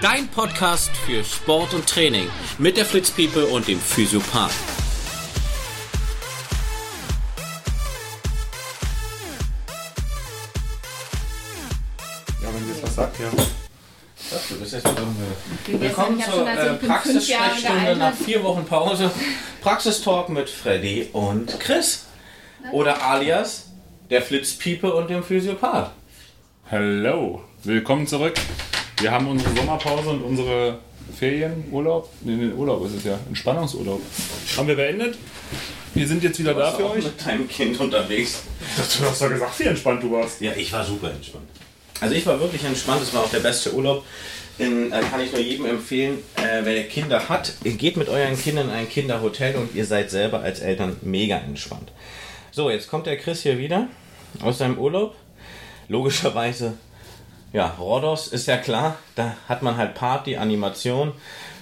Dein Podcast für Sport und Training mit der Fritz People und dem Physiopath. Ja, wenn sie jetzt was sagt, ja. Du wieder Willkommen zur äh, Praxissprechstunde nach vier Wochen Pause. Praxistalk mit Freddy und Chris. Oder alias der Flitzpiepe und dem Physiopath. Hello, willkommen zurück. Wir haben unsere Sommerpause und unsere Ferienurlaub, nee, nee, Urlaub ist es ja, Entspannungsurlaub, haben wir beendet. Wir sind jetzt wieder da für auch euch. mit deinem Kind unterwegs. Du hast doch gesagt, wie entspannt du warst. Ja, ich war super entspannt. Also ich war wirklich entspannt, es war auch der beste Urlaub. Den äh, kann ich nur jedem empfehlen, äh, wer Kinder hat, geht mit euren Kindern in ein Kinderhotel und ihr seid selber als Eltern mega entspannt. So, jetzt kommt der Chris hier wieder aus seinem Urlaub. Logischerweise, ja, Rhodos ist ja klar, da hat man halt Party, Animation.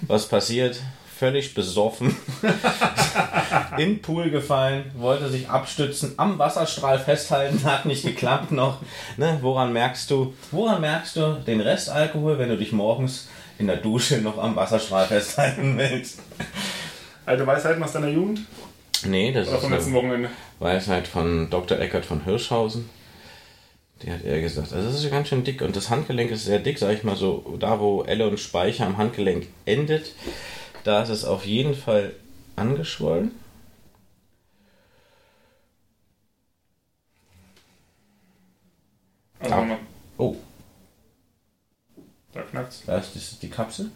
Was passiert? Völlig besoffen in den Pool gefallen, wollte sich abstützen, am Wasserstrahl festhalten, hat nicht geklappt noch. Ne? Woran merkst du? Woran merkst du den Restalkohol, wenn du dich morgens in der Dusche noch am Wasserstrahl festhalten willst? Alte Weisheiten aus deiner Jugend? Nee, das Oder ist vom letzten eine Wochenende? Weisheit von Dr. Eckert von Hirschhausen. Die hat er gesagt. Also das ist ganz schön dick und das Handgelenk ist sehr dick, sag ich mal so, da wo Elle und Speicher am Handgelenk endet, da ist es auf jeden Fall angeschwollen. Also mal, Oh, da knackt's. Da ist das die Kapsel.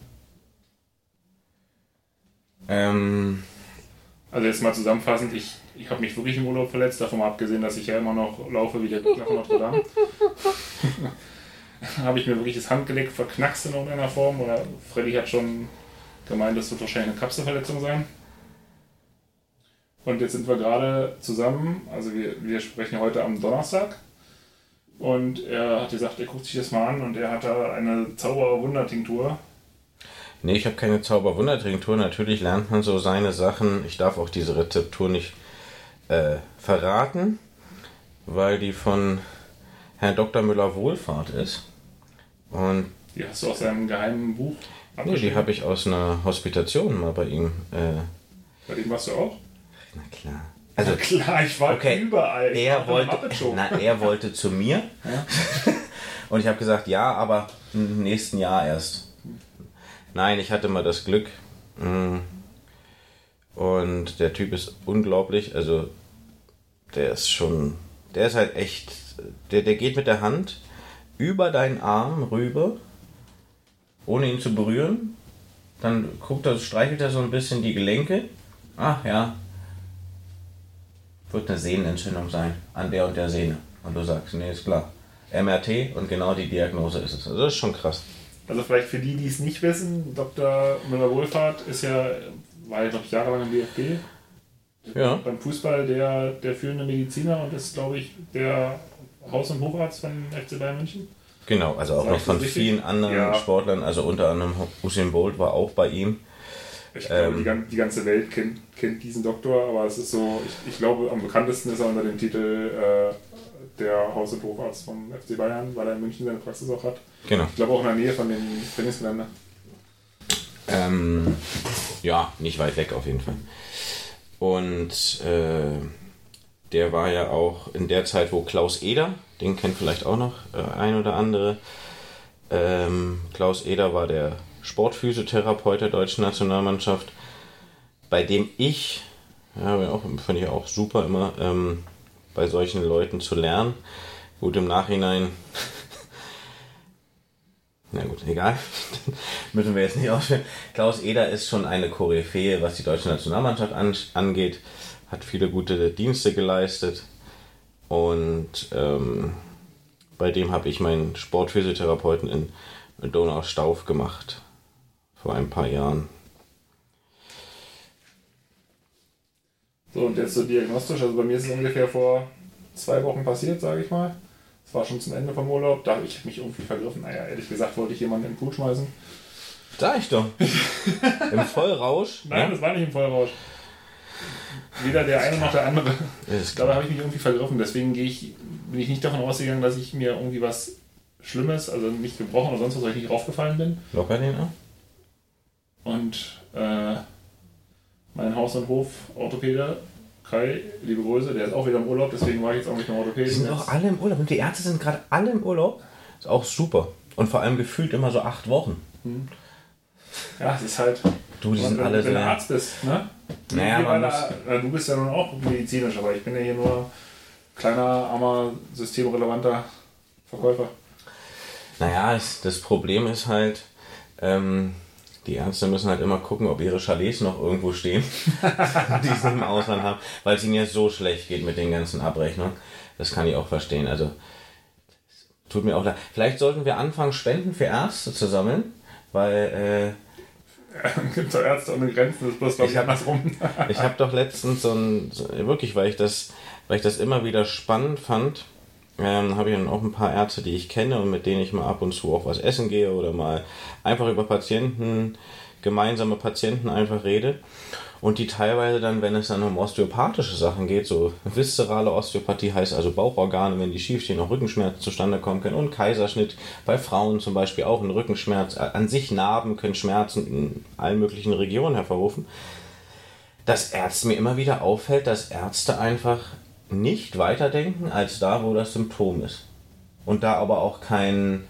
Ähm, Also jetzt mal zusammenfassend, ich, ich habe mich wirklich im Urlaub verletzt, davon abgesehen, dass ich ja immer noch laufe wie der Glöckner von Notre Dame. habe ich mir wirklich das Handgelenk verknackst in irgendeiner Form oder Freddy hat schon gemeint, das wird wahrscheinlich eine Kapselverletzung sein. Und jetzt sind wir gerade zusammen, also wir, wir sprechen heute am Donnerstag. Und er hat gesagt, er guckt sich das mal an und er hat da eine Zauber-Wundertinktur. nee, ich habe keine Zauberwundertrinktur. Natürlich lernt man so seine Sachen. Ich darf auch diese Rezeptur nicht äh, verraten, weil die von Herrn Dr. Müller Wohlfahrt ist. Und Die hast du aus seinem geheimen Buch nee, die habe ich aus einer Hospitation mal bei ihm. Äh, Bei dem warst du auch? na klar. Also Klar, ich war Okay, überall. Ich er wollte, na, er wollte zu mir. Und ich habe gesagt, ja, aber im nächsten Jahr erst. Nein, ich hatte mal das Glück. mm, Und der Typ ist unglaublich. Also, der ist schon. Der ist halt echt. Der, der geht mit der Hand über deinen Arm rüber, ohne ihn zu berühren. Dann guckt er, streichelt er so ein bisschen die Gelenke. Ach ja, wird eine Sehnenentzündung sein an der und der Sehne. Und du sagst, nee, ist klar. MRT und genau die Diagnose ist es. Also das ist schon krass. Also vielleicht für die, die es nicht wissen, Dr. Müller-Wohlfahrt ist ja, war ja ich jahrelang im DFB, Ja. beim Fußball der, der führende Mediziner und ist glaube ich der Haus- und Hocharzt von FC Bayern München. Genau, also auch Sag noch von richtig? vielen anderen Ja. Sportlern, also unter anderem Usain Bolt war auch bei ihm. Ich glaube, Ähm. die, gan- die ganze Welt kennt, kennt diesen Doktor, aber es ist so, ich, ich glaube, am bekanntesten ist er unter dem Titel äh, der Haus- und Hocharzt vom FC Bayern, weil er in München seine Praxis auch hat. Genau. Ich glaube auch in der Nähe von dem Trainingsgelände. Ähm, ja, nicht weit weg auf jeden Fall. Und äh, der war ja auch in der Zeit, wo Klaus Eder, den kennt vielleicht auch noch äh, ein oder andere. Ähm, Klaus Eder war der Sportphysiotherapeut der deutschen Nationalmannschaft, bei dem ich, ja, auch, fand ich auch super immer, ähm, bei solchen Leuten zu lernen. Gut, im Nachhinein na gut, egal. Müssen wir jetzt nicht ausführen. Klaus Eder ist schon eine Koryphäe, was die deutsche Nationalmannschaft an, angeht. Hat viele gute Dienste geleistet. Und ähm, bei dem habe ich meinen Sportphysiotherapeuten in Donaustauf gemacht. Vor ein paar Jahren. So, und jetzt so diagnostisch, also bei mir ist es ungefähr vor zwei Wochen passiert, sage ich mal. Es war schon zum Ende vom Urlaub, da habe ich mich irgendwie vergriffen. Naja, ehrlich gesagt wollte ich jemanden in den Pool schmeißen. Sag ich doch. Im Vollrausch. Nein, ja? das war nicht im Vollrausch. Weder der eine noch der andere. Da habe ich mich irgendwie vergriffen. Deswegen gehe ich, bin ich nicht davon ausgegangen, dass ich mir irgendwie was Schlimmes, also nicht gebrochen oder sonst was, weil ich nicht raufgefallen bin. Locker den ab. Und äh, mein Haus- und Hof-Orthopäde, Kai, liebe Grüße, der ist auch wieder im Urlaub, deswegen war ich jetzt auch nicht Die Orthopäden. sind auch alle im Urlaub und die Ärzte sind gerade alle im Urlaub. Ist auch super. Und vor allem gefühlt immer so acht Wochen. Ja, es ist halt. Du, die sind wenn, alle wenn du sehr. Arzt bist, ne? Naja, man beide- na, du bist ja nun auch medizinisch, aber ich bin ja hier nur kleiner, armer, systemrelevanter Verkäufer. Naja, das Problem ist halt, ähm, die Ärzte müssen halt immer gucken, ob ihre Chalets noch irgendwo stehen, die sie im Ausland haben, weil es ihnen ja so schlecht geht mit den ganzen Abrechnungen. Das kann ich auch verstehen. Also, tut mir auch leid. Vielleicht sollten wir anfangen, Spenden für Ärzte zu sammeln, weil Gibt es Ärzte ohne Grenzen, das ist bloß, glaube ich, andersrum. äh, ich habe doch letztens so ein, so, wirklich, weil ich das, weil ich das immer wieder spannend fand, ähm, habe ich dann auch ein paar Ärzte, die ich kenne und mit denen ich mal ab und zu auch was essen gehe oder mal einfach über Patienten, gemeinsame Patienten einfach rede. Und die teilweise dann, wenn es dann um osteopathische Sachen geht, so viszerale Osteopathie heißt also Bauchorgane, wenn die schief stehen, auch Rückenschmerzen zustande kommen können und Kaiserschnitt bei Frauen zum Beispiel auch ein Rückenschmerz. An sich Narben können Schmerzen in allen möglichen Regionen hervorrufen dass Ärzte mir immer wieder auffällt, dass Ärzte einfach nicht weiterdenken als da, wo das Symptom ist. Und da aber auch kein,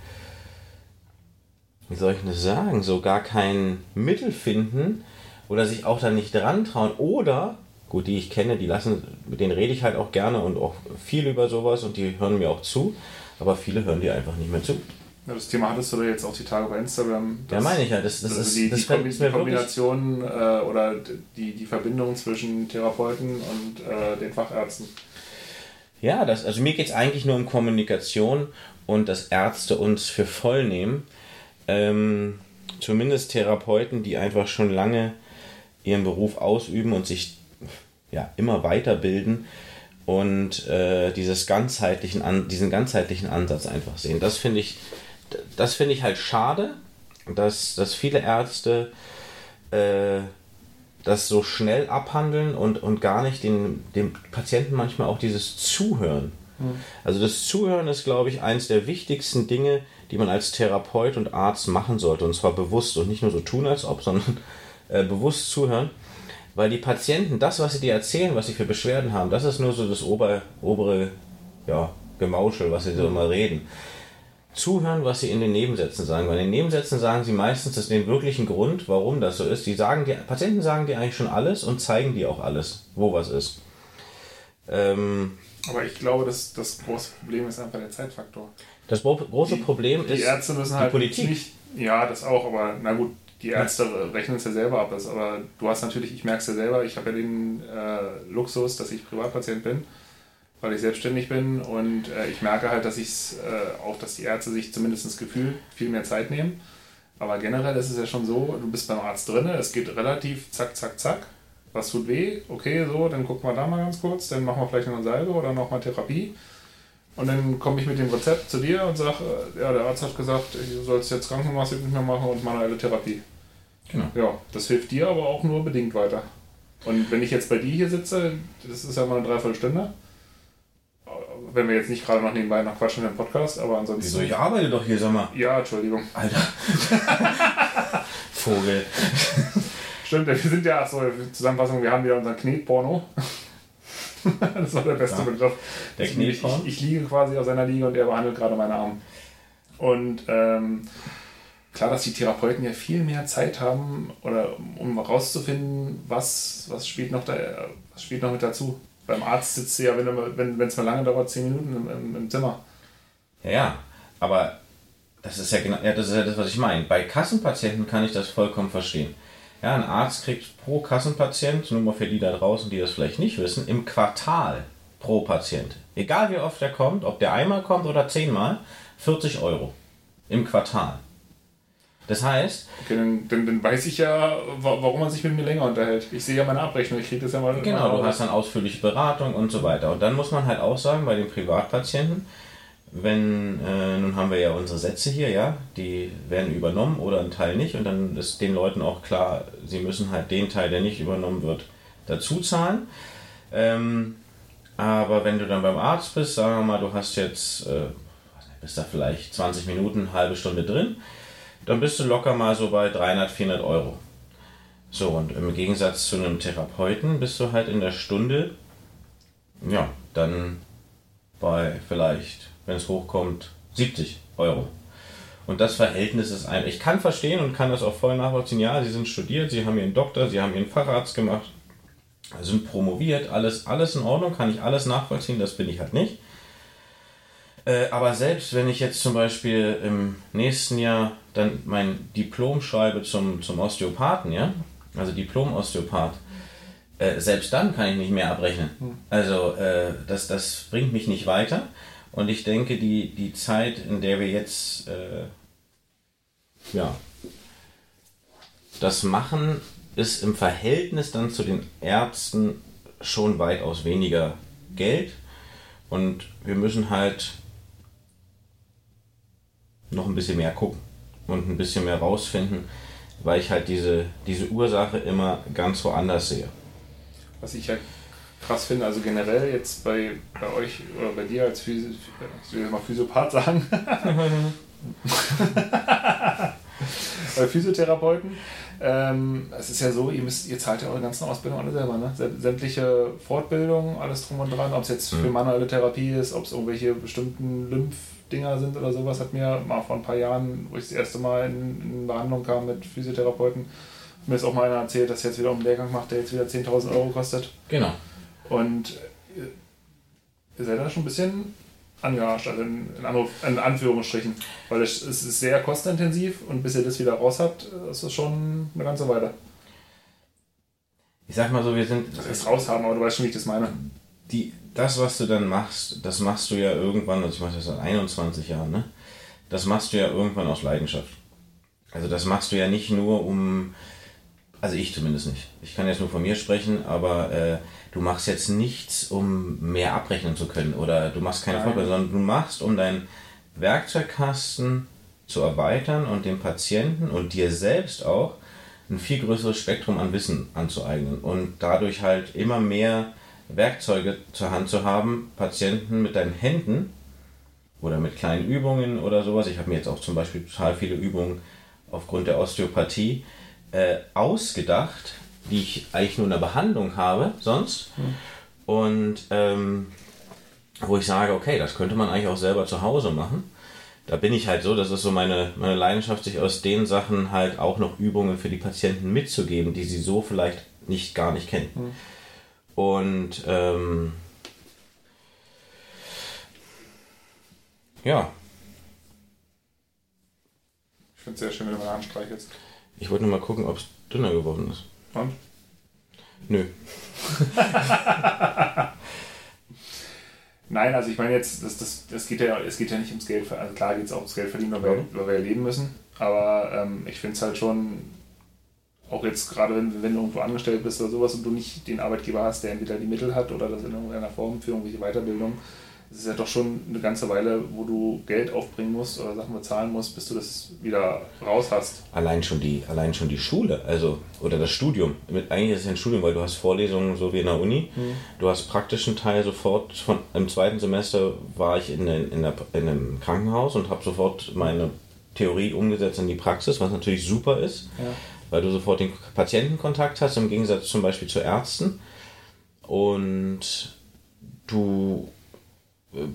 wie soll ich das sagen, so gar kein Mittel finden oder sich auch da nicht dran trauen oder, gut, die ich kenne, die lassen, mit denen rede ich halt auch gerne und auch viel über sowas und die hören mir auch zu, aber viele hören dir einfach nicht mehr zu. Ja, das Thema hattest du da jetzt auch die Tage bei Instagram. Ja, dass- meine ich ja, das, das, also ist, die, das die, Kombi die Kombination äh, oder die, die Verbindung zwischen Therapeuten und äh, den Fachärzten. Ja, das, also mir geht es eigentlich nur um Kommunikation und dass Ärzte uns für voll nehmen. Ähm, zumindest Therapeuten, die einfach schon lange ihren Beruf ausüben und sich ja, immer weiterbilden und äh, dieses ganzheitlichen An diesen ganzheitlichen Ansatz einfach sehen. Das finde ich, das ich halt schade, dass, dass viele Ärzte äh, das so schnell abhandeln und, und gar nicht den, dem Patienten manchmal auch dieses Zuhören. Also das Zuhören ist, glaube ich, eines der wichtigsten Dinge, die man als Therapeut und Arzt machen sollte. Und zwar bewusst und nicht nur so tun, als ob, sondern äh, bewusst zuhören. Weil die Patienten, das, was sie dir erzählen, was sie für Beschwerden haben, das ist nur so das ober, obere ja, Gemauschel, was sie so immer reden. Zuhören, was sie in den Nebensätzen sagen. Weil in den Nebensätzen sagen sie meistens das den wirklichen Grund, warum das so ist. Die sagen dir, Patienten sagen dir eigentlich schon alles und zeigen dir auch alles, wo was ist. Ähm, Aber ich glaube, dass das große Problem ist einfach der Zeitfaktor. das gro- große Problem Die ist Ärzte müssen die halt Politik. nicht. Ja, das auch, aber na gut, die Ärzte rechnen es ja selber ab. Das, aber du hast natürlich, ich merke es ja selber, ich habe ja den äh, Luxus, dass ich Privatpatient bin, weil ich selbstständig bin und äh, ich merke halt, dass ich äh, auch, dass die Ärzte sich zumindest das Gefühl viel mehr Zeit nehmen. Aber generell ist es ja schon so, du bist beim Arzt drin, es geht relativ zack, zack, zack. Was tut weh? Okay, so, dann gucken wir da mal ganz kurz, dann machen wir vielleicht noch eine Salbe oder nochmal Therapie. Und dann komme ich mit dem Rezept zu dir und sage, äh, ja, der Arzt hat gesagt, du sollst jetzt Krankenmasse nicht mehr machen und manuelle Therapie. Genau. Ja, das hilft dir aber auch nur bedingt weiter. Und wenn ich jetzt bei dir hier sitze, das ist ja mal eine Dreiviertelstunde. Wenn wir jetzt nicht gerade noch nebenbei noch quatschen im Podcast, aber ansonsten. Wieso, ich arbeite doch hier, sag mal. Ja, Entschuldigung. Alter. Vogel. Stimmt, wir sind ja, achso, Zusammenfassung, wir haben wieder unseren Knetporno. das war der beste Ja. Begriff. Der ich, Knetporno? ich, ich liege quasi auf seiner Liege und er behandelt gerade meine Arme. Und ähm, klar, dass die Therapeuten ja viel mehr Zeit haben, oder um herauszufinden, was, was, spielt noch da, was spielt noch mit dazu. Beim Arzt sitzt du ja, wenn es wenn, mal lange dauert, zehn Minuten im, im, im Zimmer. Ja, ja, aber das ist ja genau, ja, das ist ja das, was ich meine. Bei Kassenpatienten kann ich das vollkommen verstehen. Ja, ein Arzt kriegt pro Kassenpatient, nur mal für die da draußen, die das vielleicht nicht wissen, im Quartal pro Patient. Egal wie oft er kommt, ob der einmal kommt oder zehnmal, 40 Euro im Quartal. Das heißt, Okay, dann, dann, dann weiß ich ja, wa- warum man sich mit mir länger unterhält. Ich sehe ja meine Abrechnung, ich kriege das ja mal. Genau, mal du hast dann ausführliche Beratung und so weiter. Und dann muss man halt auch sagen, bei den Privatpatienten, wenn, äh, nun haben wir ja unsere Sätze hier, ja, die werden übernommen oder ein Teil nicht. Und dann ist den Leuten auch klar, sie müssen halt den Teil, der nicht übernommen wird, dazu zahlen. Ähm, aber wenn du dann beim Arzt bist, sagen wir mal, du hast jetzt äh, bist da vielleicht 20 Minuten, halbe Stunde drin, dann bist du locker mal so bei 300, 400 Euro. So, und im Gegensatz zu einem Therapeuten bist du halt in der Stunde, ja, dann bei vielleicht, wenn es hochkommt, 70 Euro. Und das Verhältnis ist ein. Ich kann verstehen und kann das auch voll nachvollziehen. Ja, sie sind studiert, sie haben ihren Doktor, sie haben ihren Facharzt gemacht, sind promoviert, alles, alles in Ordnung, kann ich alles nachvollziehen, das bin ich halt nicht. Äh, aber selbst wenn ich jetzt zum Beispiel im nächsten Jahr dann mein Diplom schreibe zum, zum Osteopathen, ja, also Diplom-Osteopath, äh, selbst dann kann ich nicht mehr abrechnen. Hm. Also äh, das, das bringt mich nicht weiter. Und ich denke, die, die Zeit, in der wir jetzt äh, ja, das machen, ist im Verhältnis dann zu den Ärzten schon weitaus weniger Geld. Und wir müssen halt noch ein bisschen mehr gucken und ein bisschen mehr rausfinden, weil ich halt diese, diese Ursache immer ganz woanders sehe. Was ich halt krass finde, also generell jetzt bei, bei euch oder bei dir als Physio, ich will mal Physiopath sagen, bei Physiotherapeuten, ähm, es ist ja so, ihr müsst, ihr zahlt ja eure ganzen Ausbildungen alle selber, ne? Sämtliche Fortbildungen, alles drum und dran, ob es jetzt für mhm. manuelle Therapie ist, ob es irgendwelche bestimmten Lymphdinger sind oder sowas, hat mir mal vor ein paar Jahren, wo ich das erste Mal in, in Behandlung kam mit Physiotherapeuten, mir ist auch mal einer erzählt, dass er jetzt wieder einen Lehrgang macht, der jetzt wieder 10.000 Euro kostet. Genau. Und ihr seid da schon ein bisschen angearscht, also in, in, Anführungsstrichen. Weil es, es ist sehr kostenintensiv und bis ihr das wieder raus habt, ist das schon eine ganze Weile. Ich sag mal so, wir sind. Das heißt raus haben, aber du weißt schon, wie ich das meine. Die, das, was du dann machst, das machst du ja irgendwann, also ich mache das seit 21 Jahren, ne? Das machst du ja irgendwann aus Leidenschaft. Also das machst du ja nicht nur um also ich zumindest nicht. Ich kann jetzt nur von mir sprechen, aber äh, du machst jetzt nichts, um mehr abrechnen zu können oder du machst keine Vorbereitung, sondern du machst, um deinen Werkzeugkasten zu erweitern und dem Patienten und dir selbst auch ein viel größeres Spektrum an Wissen anzueignen und dadurch halt immer mehr Werkzeuge zur Hand zu haben, Patienten mit deinen Händen oder mit kleinen Übungen oder sowas. Ich habe mir jetzt auch zum Beispiel total viele Übungen aufgrund der Osteopathie äh, ausgedacht, die ich eigentlich nur in der Behandlung habe sonst. Mhm. Und ähm, wo ich sage, okay, das könnte man eigentlich auch selber zu Hause machen. Da bin ich halt so, das ist so meine, meine Leidenschaft, sich aus den Sachen halt auch noch Übungen für die Patienten mitzugeben, die sie so vielleicht nicht gar nicht kennen. Mhm. Und ähm, ja. Ich finde es sehr schön, wenn du meine Hand streichelst. Ich wollte nur mal gucken, ob es dünner geworden ist. Und? Nö. Nein, also ich meine jetzt, das, das, das geht ja, es geht ja nicht ums Geld, also klar geht es auch ums Geld verdienen, weil, wir, weil wir ja leben müssen, aber ähm, ich finde es halt schon, auch jetzt gerade wenn, wenn du irgendwo angestellt bist oder sowas und du nicht den Arbeitgeber hast, der entweder die Mittel hat oder das in irgendeiner Form für irgendwelche Weiterbildung, es ist ja doch schon eine ganze Weile, wo du Geld aufbringen musst oder Sachen bezahlen musst, bis du das wieder raus hast. Allein schon die, allein schon die Schule, also oder das Studium. Mit, eigentlich ist es ein Studium, weil du hast Vorlesungen so wie in der Uni. Mhm. Du hast praktischen Teil sofort. Von, Im zweiten Semester war ich in, in, der, in einem Krankenhaus und habe sofort meine Theorie umgesetzt in die Praxis, was natürlich super ist, ja. Weil du sofort den Patientenkontakt hast, im Gegensatz zum Beispiel zu Ärzten. Und du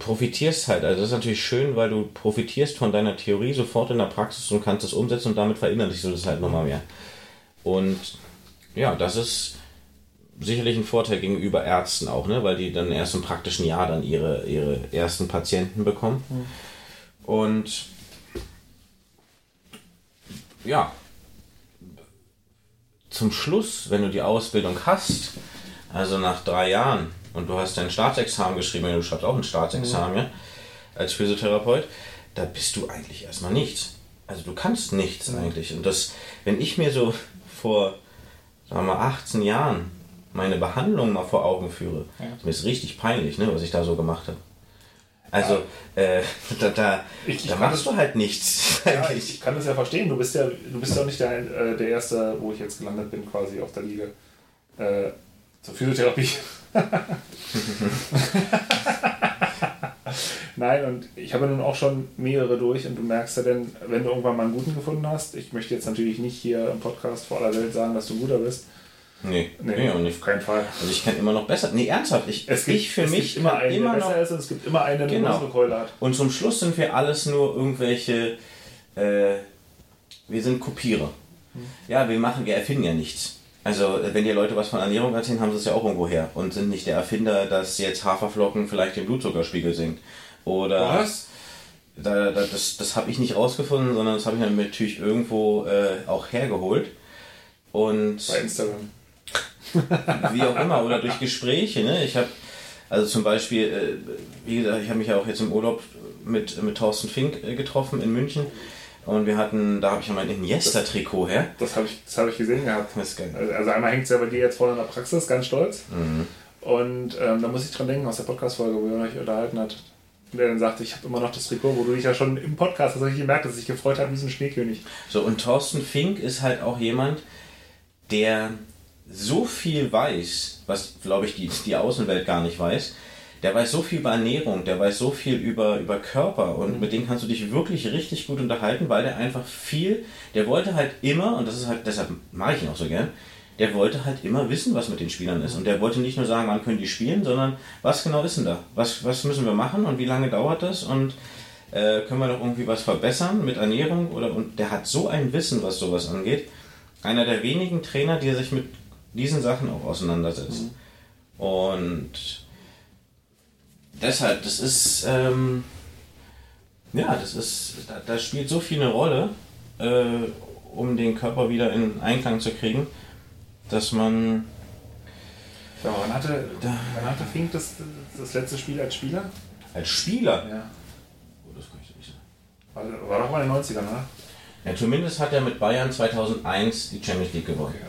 profitierst halt. Also das ist natürlich schön, weil du profitierst von deiner Theorie sofort in der Praxis und kannst es umsetzen und damit verinnerlichst du das halt nochmal mehr. Und ja, das ist sicherlich ein Vorteil gegenüber Ärzten auch, ne? weil die dann erst im praktischen Jahr dann ihre, ihre ersten Patienten bekommen. Mhm. Und ja, zum Schluss, wenn du die Ausbildung hast, also nach drei Jahren, und du hast dein Staatsexamen geschrieben, du schreibst auch ein Staatsexamen, mhm. ja, als Physiotherapeut, da bist du eigentlich erstmal nichts. Also du kannst nichts mhm. eigentlich. Und das, wenn ich mir so vor, sagen wir mal, 18 Jahren meine Behandlung mal vor Augen führe, ja. mir ist richtig peinlich, ne, was ich da so gemacht habe. Also, äh, da, da, ich, da machst du halt nichts. Ja, ich kann das ja verstehen. Du bist ja, du bist ja nicht der, äh, der Erste, wo ich jetzt gelandet bin, quasi auf der Liga. Äh, zur Physiotherapie. Nein, und ich habe nun auch schon mehrere durch und du merkst ja dann, wenn du irgendwann mal einen guten gefunden hast, ich möchte jetzt natürlich nicht hier im Podcast vor aller Welt sagen, dass du ein guter bist. Nee, Nee, nee, auch nicht. auf keinen Fall. Also ich kann immer noch besser. Nee, ernsthaft. Ich, Es gibt, ich für es mich gibt immer einen, immer noch ist es gibt immer einen, der eine Genau. Keule hat. Und zum Schluss sind wir alles nur irgendwelche, äh, wir sind Kopierer. Ja, wir machen, wir erfinden ja nichts. Also, wenn dir Leute was von Ernährung erzählen, haben sie es ja auch irgendwo her und sind nicht der Erfinder, dass jetzt Haferflocken vielleicht den Blutzuckerspiegel sinkt. Oder da, da, das, das habe ich nicht rausgefunden, sondern das habe ich dann natürlich irgendwo äh, auch hergeholt. Und Bei Instagram. Wie auch immer, oder durch Gespräche. Ne? Ich habe, also zum Beispiel, äh, wie gesagt, ich habe mich ja auch jetzt im Urlaub mit, mit Thorsten Fink äh, getroffen in München. Und wir hatten, da habe ich ja mein Iniesta-Trikot her. Das habe ich, das hab ich gesehen gehabt. Das ist geil. Also also einmal hängt es ja bei dir jetzt vorne in der Praxis, ganz stolz. Mhm. Und ähm, da muss ich dran denken, aus der Podcast-Folge, wo ihr euch unterhalten hat. Der dann sagte, ich habe immer noch das Trikot, wo du dich ja schon im Podcast hast, ich gemerkt, dass sich gefreut hat wie so ein Schneekönig. So, und Thorsten Fink ist halt auch jemand, der so viel weiß, was, glaube ich, die, die Außenwelt gar nicht weiß. Der weiß so viel über Ernährung, der weiß so viel über, über Körper und mit dem kannst du dich wirklich richtig gut unterhalten, weil der einfach viel, der wollte halt immer, und das ist halt, deshalb mache ich ihn auch so gern, der wollte halt immer wissen, was mit den Spielern ist. Und der wollte nicht nur sagen, wann können die spielen, sondern was genau ist denn da? Was, was müssen wir machen und wie lange dauert das? Und äh, können wir noch irgendwie was verbessern mit Ernährung? Oder, und der hat so ein Wissen, was sowas angeht. Einer der wenigen Trainer, die sich mit diesen Sachen auch auseinandersetzt. Und deshalb, das ist, ähm, ja, das ist, da, da spielt so viel eine Rolle, äh, um den Körper wieder in Einklang zu kriegen, dass man, Ja, wann hatte, wann hatte Fink das, das letzte Spiel als Spieler? als Spieler, Ja. Oh, das kann ich nicht sagen. War, war doch mal in den 90ern, ne? Ja, zumindest hat er mit Bayern 2001 die Champions League gewonnen. Okay,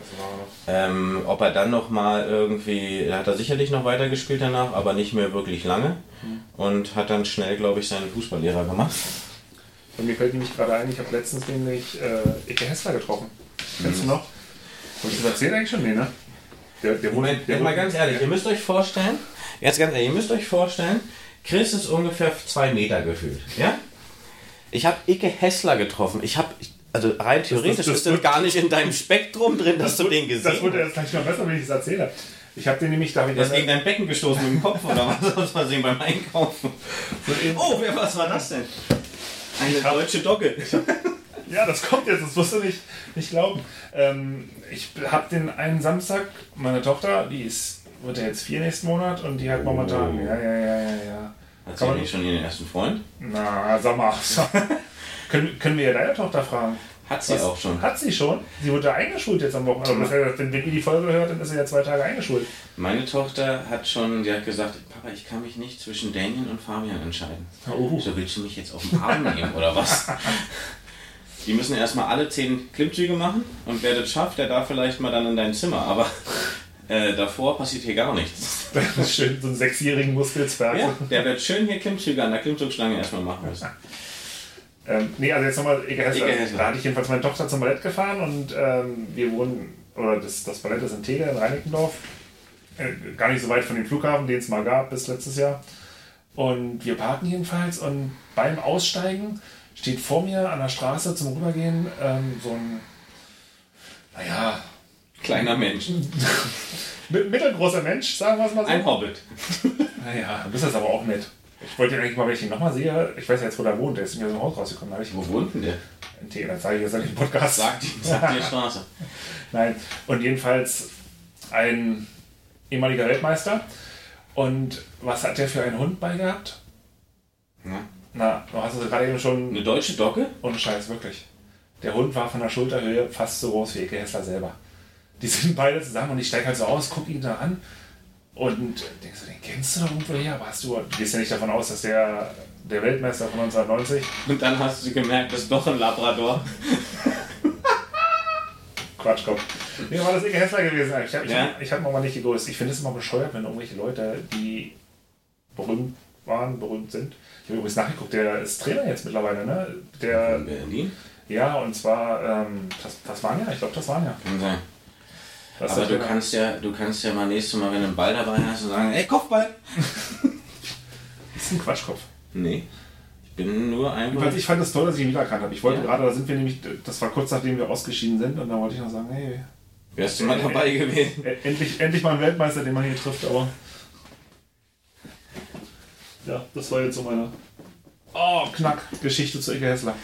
also. Ähm, ob er dann noch mal irgendwie, hat er sicherlich noch weitergespielt danach, aber nicht mehr wirklich lange und hat dann schnell, glaube ich, seinen Fußballlehrer gemacht. Und mir fällt nämlich gerade ein, ich habe letztens nämlich äh, Ike Hessler getroffen. Kennst du noch? Wolltest du das erzählen eigentlich schon? Nee, ne? Der, der Moment, der jetzt mal ganz ehrlich, ihr müsst euch vorstellen, jetzt ganz ehrlich, ihr müsst euch vorstellen, Chris ist ungefähr zwei Meter gefühlt, ja? Ich habe Icke Hessler getroffen. Ich habe, also rein theoretisch das- das ist das gar nicht in deinem Spektrum drin, dass du den gesehen Das wurde hast. jetzt gleich noch besser, wenn ich es erzähle. Ich habe den nämlich, da hab ich Der ist gegen dein Becken gestoßen mit dem Kopf oder was? Aus Versehen beim Einkaufen. Oh, wer, was war das denn? Eine deutsche Dogge. Ja, das kommt jetzt, das wirst du nicht, nicht glauben. Ähm, ich habe den einen Samstag, meine Tochter, die ist, wird ja jetzt vier nächsten Monat und die hat momentan, Oh. ja, ja, ja, ja, ja. Hat sie nicht schon ihren ersten Freund? Na, sag mal. können, können wir ja deine Tochter fragen? Hat sie Was? auch schon. Hat sie schon? Sie wurde eingeschult jetzt am Wochenende. Also, das heißt, wenn, wenn ihr die Folge hört, dann ist sie ja zwei Tage eingeschult. Meine Tochter hat schon, die hat gesagt, Papa, ich kann mich nicht zwischen Damien und Fabian entscheiden. Oh. So willst du mich jetzt auf den Arm nehmen oder was? Die müssen erstmal alle zehn Klimmzüge machen und wer das schafft, der darf vielleicht mal dann in dein Zimmer. Aber äh, davor passiert hier gar nichts. Schön, so einen sechsjährigen Muskelzwerg. Ja, der wird schön hier Klimmzüge an der Klimmzugstange erstmal machen müssen. Ähm, nee, also jetzt nochmal Eke Hessler. Eke Hessler. Da hatte ich jedenfalls meine Tochter zum Ballett gefahren und ähm, wir wohnen, oder das, das Ballett ist in Tegel in Reinickendorf. Äh, gar nicht so weit von dem Flughafen, den es mal gab bis letztes Jahr. Und wir parken jedenfalls und beim Aussteigen steht vor mir an der Straße zum Rübergehen ähm, so ein, naja, Kleiner Mensch. mi- mittelgroßer Mensch, sagen wir es mal so. Ein Hobbit. Naja, du bist das aber auch nett. Ich wollte ihn eigentlich mal, wenn ich ihn nochmal sehe, ich weiß ja jetzt, wo der wohnt, der ist mir aus dem Haus rausgekommen, ich Wo wohnt denn der? in Tegel, das sage ich jetzt nicht im Podcast. Sagt, sagt die Straße. Nein, und jedenfalls ein ehemaliger Weltmeister. Und was hat der für einen Hund bei gehabt? Ja. Na, du hast es gerade eben schon. Eine deutsche Dogge? Ohne Scheiß, wirklich. Der Hund war von der Schulterhöhe fast so groß wie Eke Hessler selber. Die sind beide zusammen und ich steige halt so aus, gucke ihn da an und denkst so, den kennst du doch irgendwo her, aber hast du, du gehst ja nicht davon aus, dass der der Weltmeister von 1990, Und dann hast du gemerkt, das ist doch ein Labrador. Quatschkopf. Nee, war das Eke Hessler gewesen. Ich habe Ja. hab, ich hab aber nicht gegrüßt. Ich finde es immer bescheuert, wenn irgendwelche Leute, die berühmt waren, berühmt sind. Ich habe übrigens nachgeguckt, der ist Trainer jetzt mittlerweile, ne? Der, In Berlin? ja, und zwar, ähm, das, das waren ja, ich glaube, das waren ja. Kann sein. Das Aber du Trainer. kannst ja, du kannst ja mal nächstes Mal, wenn du einen Ball dabei hast, und sagen, ey, Kopfball! Das ist ein Quatschkopf. Nee. Ich bin nur. Jedenfalls, ich fand es toll, dass ich ihn wiedererkannt habe. Ich wollte Ja. gerade, da sind wir nämlich, das war kurz nachdem wir ausgeschieden sind und da wollte ich noch sagen, hey, Wärst du mal dabei gewesen? e- endlich, endlich mal ein Weltmeister, den man hier trifft, aber. Ja, das war jetzt so meine. Oh, Knack, Geschichte zu Icke Hessler.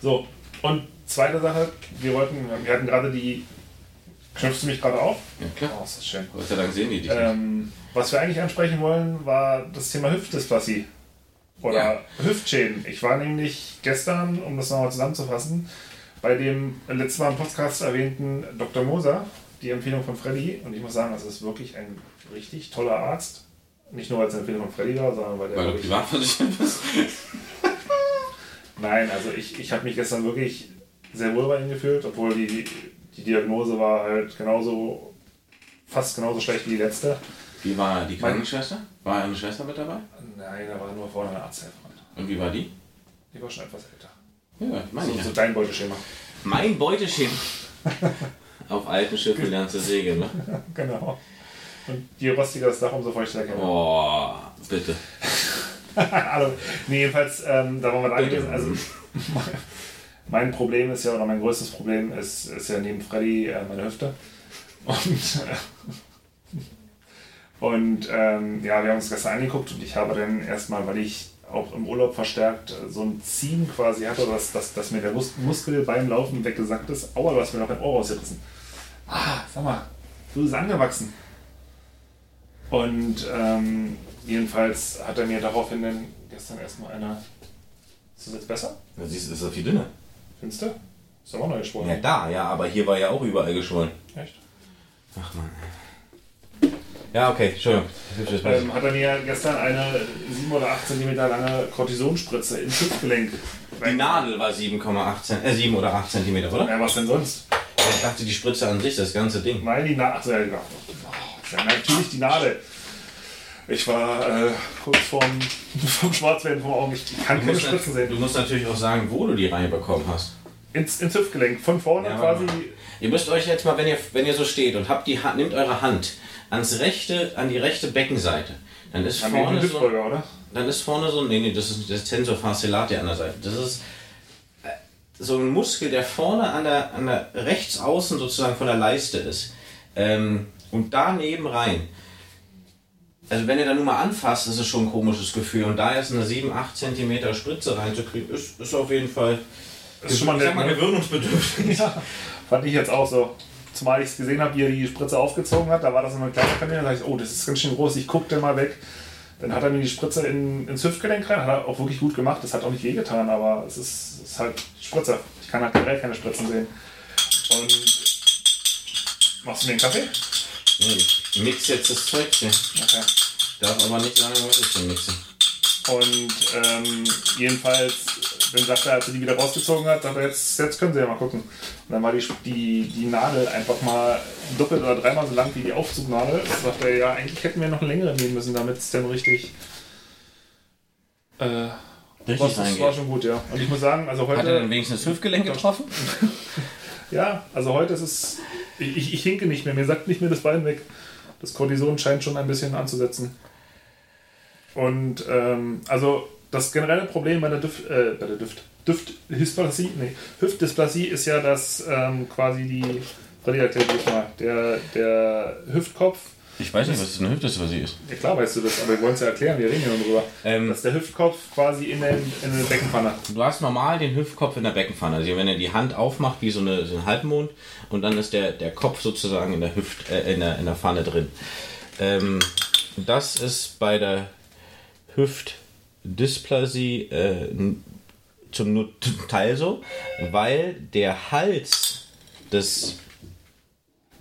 So, und zweite Sache, wir wollten, wir hatten gerade die. Knöpfst du mich gerade auf? Ja, klar. Oh, ist das schön. Gott sei Dank sehen die dich. Ähm, was wir eigentlich ansprechen wollen, war das Thema Hüftdysplasie. Oder Ja. Hüftschäden. Ich war nämlich gestern, um das nochmal zusammenzufassen, bei dem letztes Mal im Podcast erwähnten Dr. Moser, die Empfehlung von Freddy. Und ich muss sagen, das ist wirklich ein richtig toller Arzt. Nicht nur, weil es eine Empfehlung von Freddy war, sondern weil der. Weil du wirklich- privat versichert bist. Nein, also ich, ich habe mich gestern wirklich sehr wohl bei ihm gefühlt, obwohl die, die Diagnose war halt genauso, fast genauso schlecht wie die letzte. Wie war die Krankenschwester? War eine Schwester mit dabei? Nein, da war nur vorne eine Arzthelferin. Und wie war die? Die war schon etwas älter. Ja, meine So, ich so ja. dein Beuteschema. Mein Beuteschema. Auf alten Schiffen lernst du segeln, ne? Genau. Und je rostiger das Dach, umso feuchter der Keller. Boah, bitte. also, nee, jedenfalls, ähm, da waren wir da gewesen. Also, mein Problem ist ja, oder mein größtes Problem ist, ist ja neben Freddy äh, meine Hüfte. Und, äh, und ähm, ja, wir haben uns gestern angeguckt und ich habe dann erstmal, weil ich auch im Urlaub verstärkt so ein Ziehen quasi hatte, dass, dass, dass mir der Mus Muskel beim Laufen weggesackt ist. Aua, du hast mir noch ein Ohr rausgerissen. Ah, sag mal, du bist angewachsen. Und ähm, jedenfalls hat er mir daraufhin dann gestern erstmal eine. Ist das jetzt besser? Ja, siehst du, ist das viel dünner. Findest du? Ist aber auch neu gesprochen. Ja, da, ja, aber hier war ja auch überall geschwollen. Echt? Ach man. Ja, okay, Entschuldigung. Ähm, hat er mir gestern eine 7 oder 8 cm lange Kortisonspritze ins Hüftgelenk. Die Nadel war 7,8 äh, 7 oder 8 cm, oder? Ja, was denn sonst? Ich dachte, die Spritze an sich, das ganze Ding. Nein, die Nadel. Ja natürlich die Nadel. Ich war äh, kurz vorm, vorm Schwarzwerden vom Augen. Ich kann Du keine Spritzen du sehen. musst natürlich auch sagen, wo du die reinbekommen hast. Ins, ins Hüftgelenk. Von vorne Ja, quasi. Ihr müsst euch jetzt mal, wenn ihr, wenn ihr so steht und habt die Hand, nehmt eure Hand ans rechte, an die rechte Beckenseite. Dann ist wir vorne so, oder? Dann ist vorne so, nee, nee, das ist das Tensor fasciolate an der Seite. Das ist äh, so ein Muskel, der vorne an der, an der rechts außen sozusagen von der Leiste ist. Ähm, und daneben rein. Also wenn ihr da nur mal anfasst, ist es schon ein komisches Gefühl. Und da jetzt eine 7, 8 cm Spritze reinzukriegen, ist, ist auf jeden Fall ist schon mal nett, ne? gewöhnungsbedürftig. Ja, fand ich jetzt auch so. Zumal ich es gesehen habe, wie er die Spritze aufgezogen hat, da war das so eine kleine Kanäle, da dachte ich, oh, das ist ganz schön groß, ich guck dann mal weg. Dann hat er mir die Spritze in, ins Hüftgelenk rein, hat er auch wirklich gut gemacht, das hat auch nicht wehgetan, aber es ist, ist halt Spritze. Ich kann halt generell keine Spritzen sehen. Und machst du mir einen Kaffee? Ich mix jetzt das Zeug hier. Okay. Darf aber nicht sagen, was ich denn mixe. Und ähm, jedenfalls, dann sagt er, als er die wieder rausgezogen hat, sagt er, jetzt, jetzt können sie ja mal gucken. Und dann war die, die, die Nadel einfach mal doppelt oder dreimal so lang wie die Aufzugnadel. Da sagt er, ja, eigentlich hätten wir noch eine längere nehmen müssen, damit es dann richtig. Äh, Richtig was, das war schon gut, ja. Und ich muss sagen, also Hat er denn heute. wenigstens das Hüftgelenk getroffen? Ja, also heute ist es. Ich, ich, ich hinke nicht mehr, mir sagt nicht mehr das Bein weg. Das Kortison scheint schon ein bisschen anzusetzen. Und ähm, also das generelle Problem bei der Düft, äh, bei der Düft, Düftdysplasie, nee, Hüftdysplasie ist ja, dass ähm, quasi die, Freddy erklärt mal, der, der Hüftkopf, Ich weiß nicht, was das eine Hüftdysplasie ist. ja klar weißt du das, aber wir wollen es ja erklären, wir reden ja drüber, Ähm, dass der Hüftkopf quasi in der, in der Beckenpfanne, Du hast normal den Hüftkopf in der Beckenpfanne. Also wenn er die Hand aufmacht wie so, eine, so ein Halbmond und dann ist der, der Kopf sozusagen in der, Hüft, äh, in der, in der Pfanne drin. Ähm, das ist bei der Hüftdysplasie äh, zum Teil so, weil der Hals des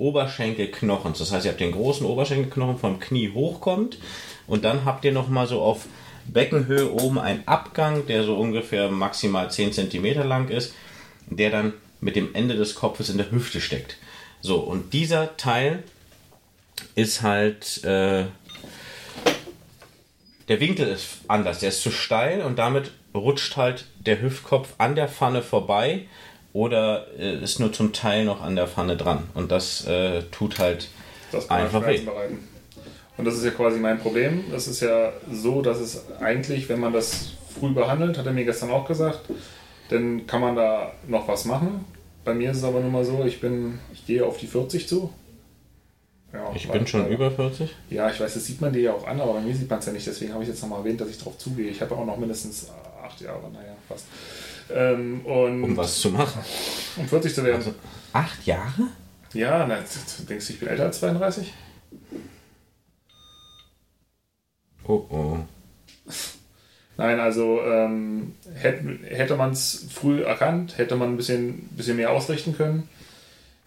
Oberschenkelknochens, das heißt, ihr habt den großen Oberschenkelknochen vom Knie hochkommt und dann habt ihr nochmal so auf Beckenhöhe oben einen Abgang, der so ungefähr maximal 10 cm lang ist, der dann mit dem Ende des Kopfes in der Hüfte steckt. So, und dieser Teil ist halt, äh, der Winkel ist anders, der ist zu steil und damit rutscht halt der Hüftkopf an der Pfanne vorbei oder äh, ist nur zum Teil noch an der Pfanne dran. Und das äh, tut halt das einfach weh. Und das ist ja quasi mein Problem. Es ist ja so, dass es eigentlich, wenn man das früh behandelt, hat er mir gestern auch gesagt, dann kann man da noch was machen. Bei mir ist es aber nur mal so, ich bin, ich gehe auf die 40 zu. Ja, ich bin schon über 40. Ja, ich weiß, das sieht man dir ja auch an, aber bei mir sieht man es ja nicht. Deswegen habe ich jetzt nochmal erwähnt, dass ich darauf zugehe. Ich habe auch noch mindestens acht Jahre, naja, fast. Ähm, um was zu machen? Um 40 zu werden. Also, acht Jahre? Ja, na, denkst du, ich bin älter als 32? Oh oh. Nein, also ähm, hätte, hätte man es früh erkannt, hätte man ein bisschen, bisschen mehr ausrichten können.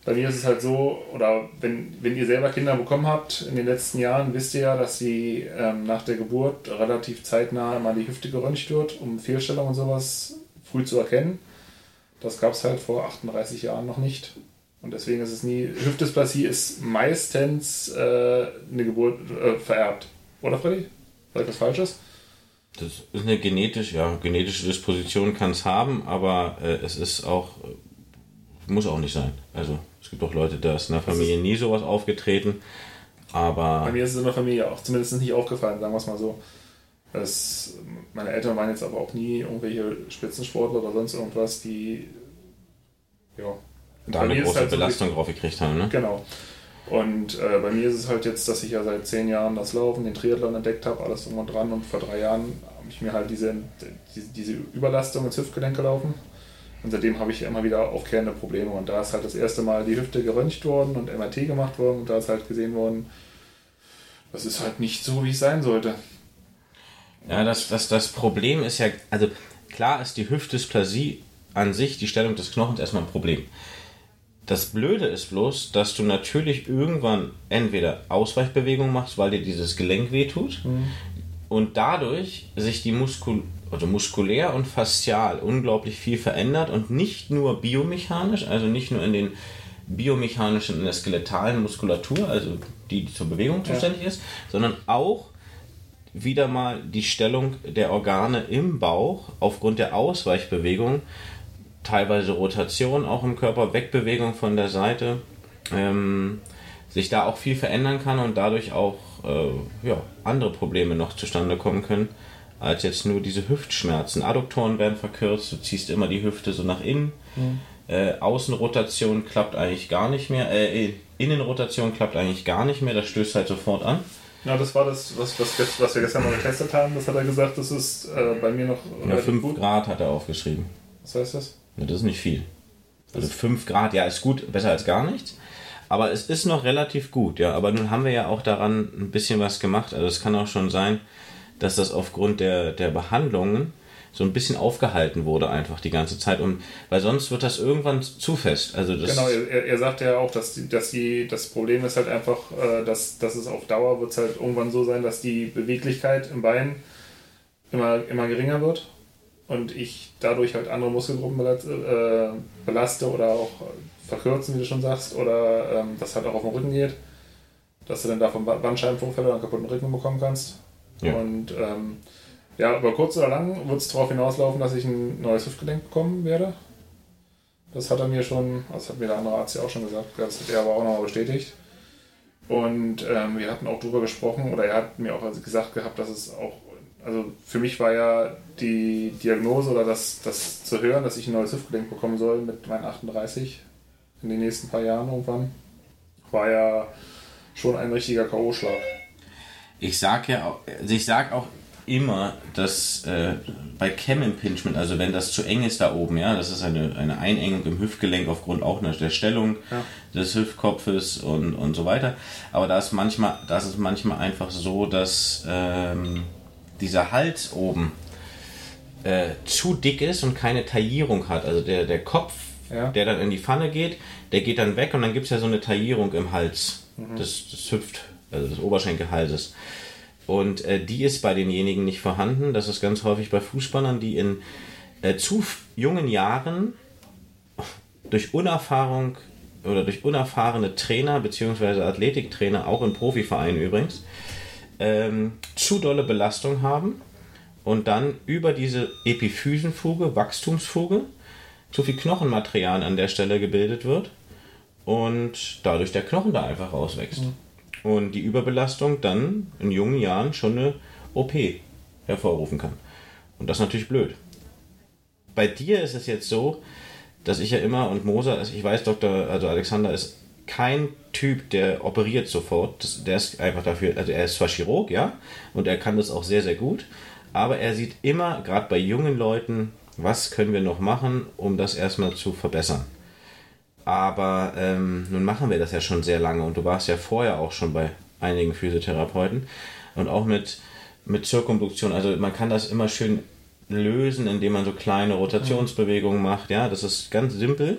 Bei mir ist es halt so, oder wenn, wenn ihr selber Kinder bekommen habt in den letzten Jahren, wisst ihr ja, dass sie ähm, nach der Geburt relativ zeitnah mal die Hüfte geröntgt wird, um Fehlstellungen und sowas früh zu erkennen. Das gab es halt vor 38 Jahren noch nicht. Und deswegen ist es nie. Hüftdysplasie ist meistens äh, eine Geburt äh, vererbt. Oder Freddy? Sag was Falsches? Das ist eine genetische, ja, genetische Disposition kann es haben, aber äh, es ist auch, muss auch nicht sein. Also es gibt auch Leute, da ist in der Familie nie sowas aufgetreten. Aber Bei mir ist es in der Familie auch zumindest nicht aufgefallen, sagen wir es mal so. Das, meine Eltern waren jetzt aber auch nie irgendwelche Spitzensportler oder sonst irgendwas, die ja, da eine große halt Belastung so drauf gekriegt haben. Ne? Genau. Und äh, bei mir ist es halt jetzt, dass ich ja seit zehn Jahren das Laufen, den Triathlon entdeckt habe, alles und dran. Und vor drei Jahren habe ich mir halt diese, diese, diese Überlastung ins Hüftgelenk gelaufen. Und seitdem habe ich immer wieder aufkehrende Probleme. Und da ist halt das erste Mal die Hüfte geröntgt worden und MRT gemacht worden. Und da ist halt gesehen worden, das ist halt nicht so, wie es sein sollte. Ja, das, das, das Problem ist ja, also klar ist die Hüftdysplasie an sich, die Stellung des Knochens, erstmal ein Problem. Das Blöde ist bloß, dass du natürlich irgendwann entweder Ausweichbewegung machst, weil dir dieses Gelenk wehtut mhm. und dadurch sich die Muskul also muskulär und faszial unglaublich viel verändert und nicht nur biomechanisch, also nicht nur in den biomechanischen, in der skeletalen Muskulatur, also die, die zur Bewegung zuständig ja. ist, sondern auch wieder mal die Stellung der Organe im Bauch aufgrund der Ausweichbewegung teilweise Rotation auch im Körper, Wegbewegung von der Seite, ähm, sich da auch viel verändern kann und dadurch auch äh, ja, andere Probleme noch zustande kommen können, als jetzt nur diese Hüftschmerzen. Adduktoren werden verkürzt, du ziehst immer die Hüfte so nach innen. Mhm. Äh, Außenrotation klappt eigentlich gar nicht mehr. Äh, Innenrotation klappt eigentlich gar nicht mehr, das stößt halt sofort an. Ja, das war das, was, was, was wir gestern mal getestet haben. Das hat er gesagt, das ist äh, bei mir noch. Ja, 5 Grad hat er aufgeschrieben. Was heißt das? Ja, das ist nicht viel. Also 5 Grad, ja, ist gut, besser als gar nichts. Aber es ist noch relativ gut, ja. Aber nun haben wir ja auch daran ein bisschen was gemacht. Also es kann auch schon sein, dass das aufgrund der, der Behandlungen so ein bisschen aufgehalten wurde einfach die ganze Zeit, um, weil sonst wird das irgendwann zu fest. Also das genau, er, er sagt ja auch, dass, die, dass die, das Problem ist halt einfach, äh, dass, dass es auf Dauer wird es halt irgendwann so sein, dass die Beweglichkeit im Bein immer, immer geringer wird und ich dadurch halt andere Muskelgruppen äh, belaste oder auch verkürzen, wie du schon sagst, oder ähm, das halt auch auf den Rücken geht, dass du dann davon Bandscheibenvorfälle oder einen kaputten Rücken bekommen kannst. Ja. Und ähm, ja, über kurz oder lang wird es darauf hinauslaufen, dass ich ein neues Hüftgelenk bekommen werde. Das hat er mir schon, das hat mir der andere Arzt ja auch schon gesagt, das hat er aber auch nochmal bestätigt. Und ähm, wir hatten auch darüber gesprochen, oder er hat mir auch gesagt gehabt, dass es auch also für mich war ja die Diagnose oder das, das zu hören, dass ich ein neues Hüftgelenk bekommen soll mit meinen 38 in den nächsten paar Jahren irgendwann, war ja schon ein richtiger K.O.-Schlag. Ich sag ja auch, also ich sag auch immer, dass äh, bei Cam Impingement, also wenn das zu eng ist da oben, ja, das ist eine, eine Einengung im Hüftgelenk aufgrund auch der Stellung ja. des Hüftkopfes und, und so weiter. Aber da ist manchmal, das ist manchmal einfach so, dass ähm, dieser Hals oben äh, zu dick ist und keine Taillierung hat. Also der, der Kopf, ja. der dann in die Pfanne geht, der geht dann weg und dann gibt es ja so eine Taillierung im Hals mhm. des, des Hüft, also des Oberschenkelhalses. Und äh, die ist bei denjenigen nicht vorhanden. Das ist ganz häufig bei Fußballern, die in äh, zu jungen Jahren durch Unerfahrung oder durch unerfahrene Trainer bzw. Athletiktrainer, auch in Profivereinen übrigens, ähm, zu dolle Belastung haben und dann über diese Epiphysenfuge, Wachstumsfuge, zu viel Knochenmaterial an der Stelle gebildet wird und dadurch der Knochen da einfach rauswächst. Mhm. Und die Überbelastung dann in jungen Jahren schon eine OP hervorrufen kann. Und das ist natürlich blöd. Bei dir ist es jetzt so, dass ich ja immer und Moser, also ich weiß, Dr. also Alexander ist kein Typ, der operiert sofort. Das, der ist einfach dafür, also er ist zwar Chirurg, ja, und er kann das auch sehr, sehr gut, aber er sieht immer, gerade bei jungen Leuten, was können wir noch machen, um das erstmal zu verbessern. Aber ähm, nun machen wir das ja schon sehr lange und du warst ja vorher auch schon bei einigen Physiotherapeuten und auch mit, mit Zirkumduktion. Also man kann das immer schön lösen, indem man so kleine Rotationsbewegungen macht. Ja, das ist ganz simpel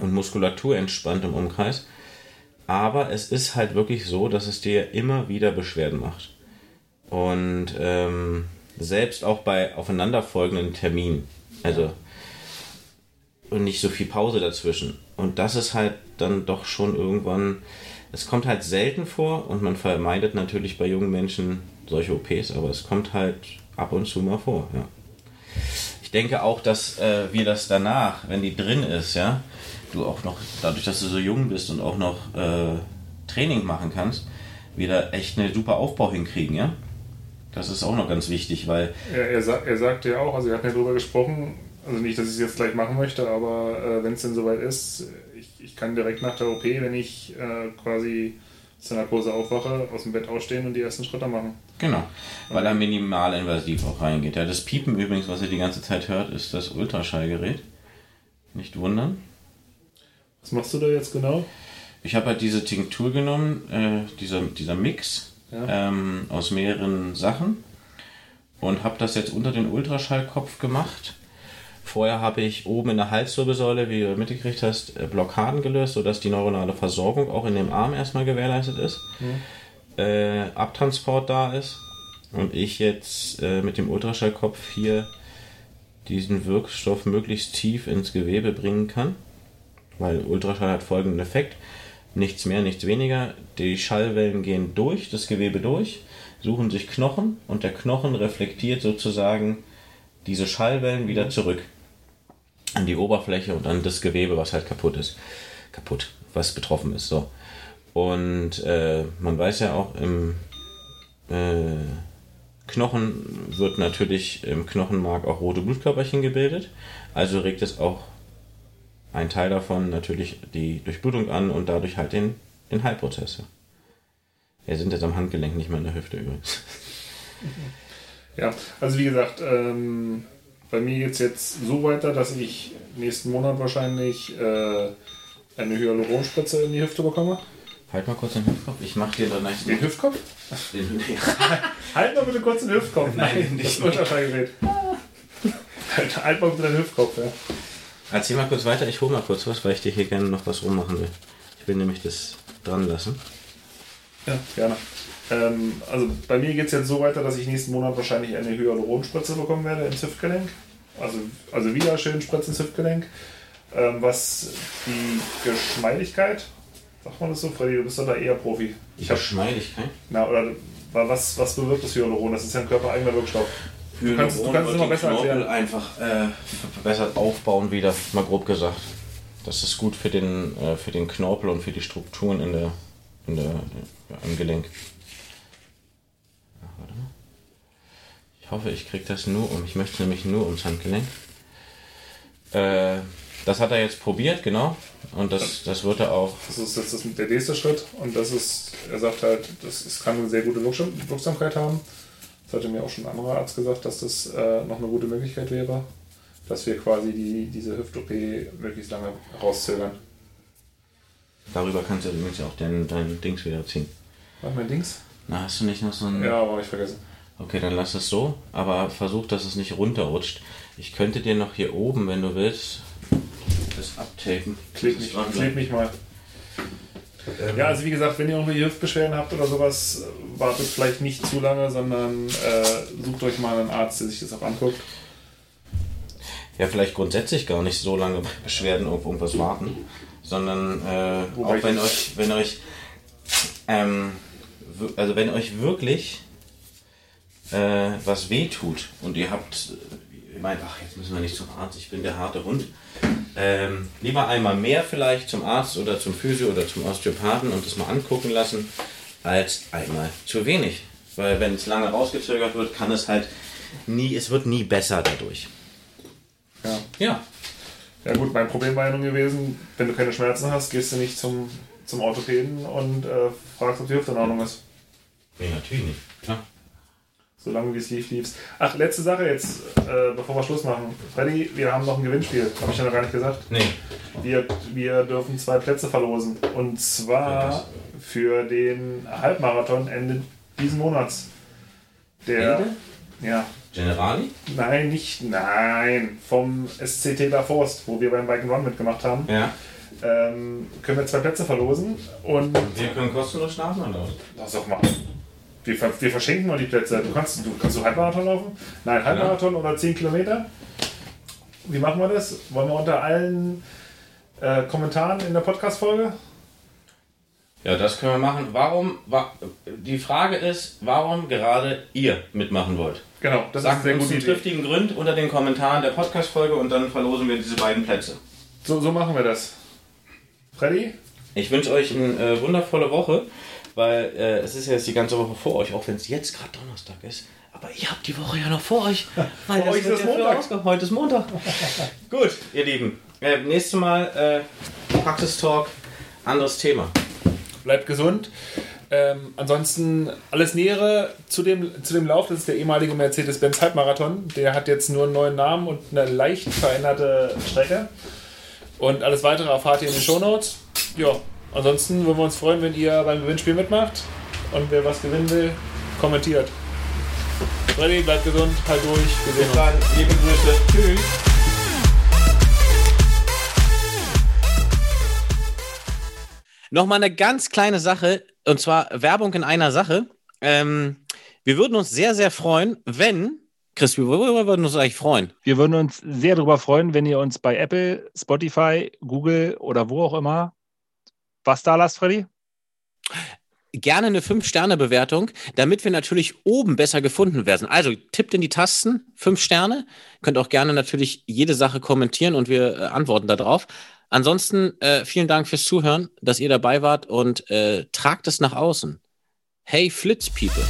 und Muskulatur entspannt im Umkreis. Aber es ist halt wirklich so, dass es dir immer wieder Beschwerden macht. Und ähm, selbst auch bei aufeinanderfolgenden Terminen. Also und nicht so viel Pause dazwischen. Und das ist halt dann doch schon irgendwann, es kommt halt selten vor und man vermeidet natürlich bei jungen Menschen solche OPs, aber es kommt halt ab und zu mal vor, ja. Ich denke auch, dass äh, wir das danach, wenn die drin ist, ja, du auch noch, dadurch, dass du so jung bist und auch noch äh, Training machen kannst, wieder echt einen super Aufbau hinkriegen, ja. Das ist auch noch ganz wichtig, weil. Er, er, sa er sagte ja auch, also wir hatten ja darüber gesprochen, also nicht, dass ich es jetzt gleich machen möchte, aber äh, wenn es denn soweit ist, ich, ich kann direkt nach der OP, wenn ich äh, quasi zur Narkose aufwache, aus dem Bett ausstehen und die ersten Schritte machen. Genau, weil er minimal invasiv auch reingeht. Ja, das Piepen übrigens, was ihr die ganze Zeit hört, ist das Ultraschallgerät. Nicht wundern. Was machst du da jetzt genau? Ich habe halt diese Tinktur genommen, äh, dieser, dieser Mix ja. ähm, aus mehreren Sachen und habe das jetzt unter den Ultraschallkopf gemacht Vorher habe ich oben in der Halswirbelsäule, wie du mitgekriegt hast, äh, Blockaden gelöst, sodass die neuronale Versorgung auch in dem Arm erstmal gewährleistet ist. Mhm. Äh, Abtransport da ist. Und ich jetzt äh, mit dem Ultraschallkopf hier diesen Wirkstoff möglichst tief ins Gewebe bringen kann. Weil Ultraschall hat folgenden Effekt. Nichts mehr, nichts weniger. Die Schallwellen gehen durch das Gewebe durch, suchen sich Knochen und der Knochen reflektiert sozusagen diese Schallwellen wieder mhm. zurück an die Oberfläche und an das Gewebe, was halt kaputt ist. Kaputt, was betroffen ist. So. Und äh, man weiß ja auch, im äh, Knochen wird natürlich im Knochenmark auch rote Blutkörperchen gebildet. Also regt es auch ein Teil davon natürlich die Durchblutung an und dadurch halt den, den Heilprozess. Wir sind jetzt am Handgelenk, nicht mehr in der Hüfte übrigens. Ja, also wie gesagt, ähm, bei mir geht es jetzt so weiter, dass ich nächsten Monat wahrscheinlich äh, eine Hyaluronspritze in die Hüfte bekomme. Halt mal kurz den Hüftkopf. Ich mach dir dann Den Hüftkopf? Den, halt mal bitte kurz den Hüftkopf. Nein, Nein das Ultraschallgerät. halt, halt mal bitte den Hüftkopf, ja. Erzähl mal kurz weiter, ich hole mal kurz was, weil ich dir hier gerne noch was rummachen will. Ich will nämlich das dran lassen. Ja, gerne. Ähm, also bei mir geht es jetzt so weiter, dass ich nächsten Monat wahrscheinlich eine Hyaluronspritze bekommen werde ins Hüftgelenk. Also, also wieder schön Spritze ins Hüftgelenk. Ähm, was die Geschmeidigkeit, sagt man das so, Freddy, du bist doch da eher Profi. Ich habe Geschmeidigkeit? Na, oder was, was bewirkt das Hyaluron? Das ist ja ein körpereigener Wirkstoff. Du kannst, du kannst es immer besser Knorpel erklären. einfach äh, verbessert aufbauen wieder, mal grob gesagt. Das ist gut für den, äh, für den Knorpel und für die Strukturen in der, in der, ja, im Gelenk. Ich hoffe, ich kriege das nur um. Ich möchte nämlich nur ums Handgelenk. Äh, das hat er jetzt probiert, genau. Und das, das wird er auch. Das ist jetzt das, der nächste Schritt. Und das ist, er sagt halt, das, das kann eine sehr gute Wirksamkeit haben. Das hatte mir auch schon ein anderer Arzt gesagt, dass das äh, noch eine gute Möglichkeit wäre, dass wir quasi die, diese Hüft-OP möglichst lange rauszögern. Darüber kannst du übrigens auch dein, dein Dings wieder ziehen. Was, mein Dings? Na, hast du nicht noch so ein. Ja, aber ich vergessen. Okay, dann lass es so, aber versuch, dass es nicht runterrutscht. Ich könnte dir noch hier oben, wenn du willst, das abtapen. Kleb mich, kleb mich mal. Ähm ja, also wie gesagt, wenn ihr irgendwelche Hüftbeschwerden habt oder sowas, wartet vielleicht nicht zu lange, sondern äh, sucht euch mal einen Arzt, der sich das auch anguckt. Ja, vielleicht grundsätzlich gar nicht so lange Beschwerden auf irgendwas warten, sondern äh, auch wenn euch, wenn euch, ähm, also wenn euch wirklich äh, was weh tut und ihr habt, ihr meint, ach, jetzt müssen wir nicht zum Arzt, ich bin der harte Hund. Ähm, lieber einmal mehr vielleicht zum Arzt oder zum Physio oder zum Osteopathen und das mal angucken lassen. als einmal zu wenig. Weil wenn es lange rausgezögert wird, kann es halt nie, es wird nie besser dadurch. Ja. Ja. Ja gut, mein Problem war ja nun gewesen, wenn du keine Schmerzen hast, gehst du nicht zum, zum Orthopäden und äh, fragst, ob die Hüfte in Ordnung ist. Nee, natürlich nicht. Klar. Solange wie es lief, lief's. Ach, letzte Sache jetzt, äh, bevor wir Schluss machen. Freddy, wir haben noch ein Gewinnspiel. Habe ich ja noch gar nicht gesagt. Nee. Wir, wir dürfen zwei Plätze verlosen. Und zwar für den Halbmarathon Ende diesen Monats. Der. Ende? Ja. Generali? Nein, nicht. Nein. Vom SC Taylor Forst, wo wir beim Bike Run mitgemacht haben. Ja. Ähm, können wir zwei Plätze verlosen. Und. Wir können kostenlos starten oder was? Lass doch mal. Wir, wir verschenken nur die Plätze. Du kannst, du, kannst du Halbmarathon laufen? Nein, Halbmarathon oder 10 Kilometer? Wie machen wir das? Wollen wir unter allen äh, Kommentaren in der Podcast-Folge? Ja, das können wir machen. Warum, wa die Frage ist, warum gerade ihr mitmachen wollt. Genau, das Sagt ist eine uns einen Idee. triftigen Grund unter den Kommentaren der Podcast-Folge und dann verlosen wir diese beiden Plätze. So, so machen wir das. Freddy? Ich wünsche euch eine äh, wundervolle Woche, weil äh, es ist ja jetzt die ganze Woche vor euch, auch wenn es jetzt gerade Donnerstag ist. Aber ihr habt die Woche ja noch vor euch. Weil Vor euch ist ja Montag. Heute ist Montag. Gut, ihr Lieben. Äh, nächstes Mal äh, Praxistalk, anderes Thema. Bleibt gesund. Ähm, ansonsten alles Nähere zu dem, zu dem Lauf, das ist der ehemalige Mercedes-Benz Halbmarathon. Der hat jetzt nur einen neuen Namen und eine leicht veränderte Strecke. Und alles weitere erfahrt ihr in den Shownotes. Ja, ansonsten würden wir uns freuen, wenn ihr beim Gewinnspiel mitmacht. Und wer was gewinnen will, kommentiert. Freddy, bleibt gesund, halt durch. Wir sehen uns. Dann liebe Grüße. Tschüss. Nochmal eine ganz kleine Sache, und zwar Werbung in einer Sache. Ähm, wir würden uns sehr, sehr freuen, wenn, Chris, worüber würden wir uns eigentlich freuen? Wir würden uns sehr darüber freuen, wenn ihr uns bei Apple, Spotify, Google oder wo auch immer was da lasst, Freddy. Gerne eine 5-Sterne-Bewertung, damit wir natürlich oben besser gefunden werden. Also tippt in die Tasten, 5 Sterne. Könnt auch gerne natürlich jede Sache kommentieren und wir äh, antworten darauf. Ansonsten äh, vielen Dank fürs Zuhören, dass ihr dabei wart und äh, tragt es nach außen. Hey Flitz People.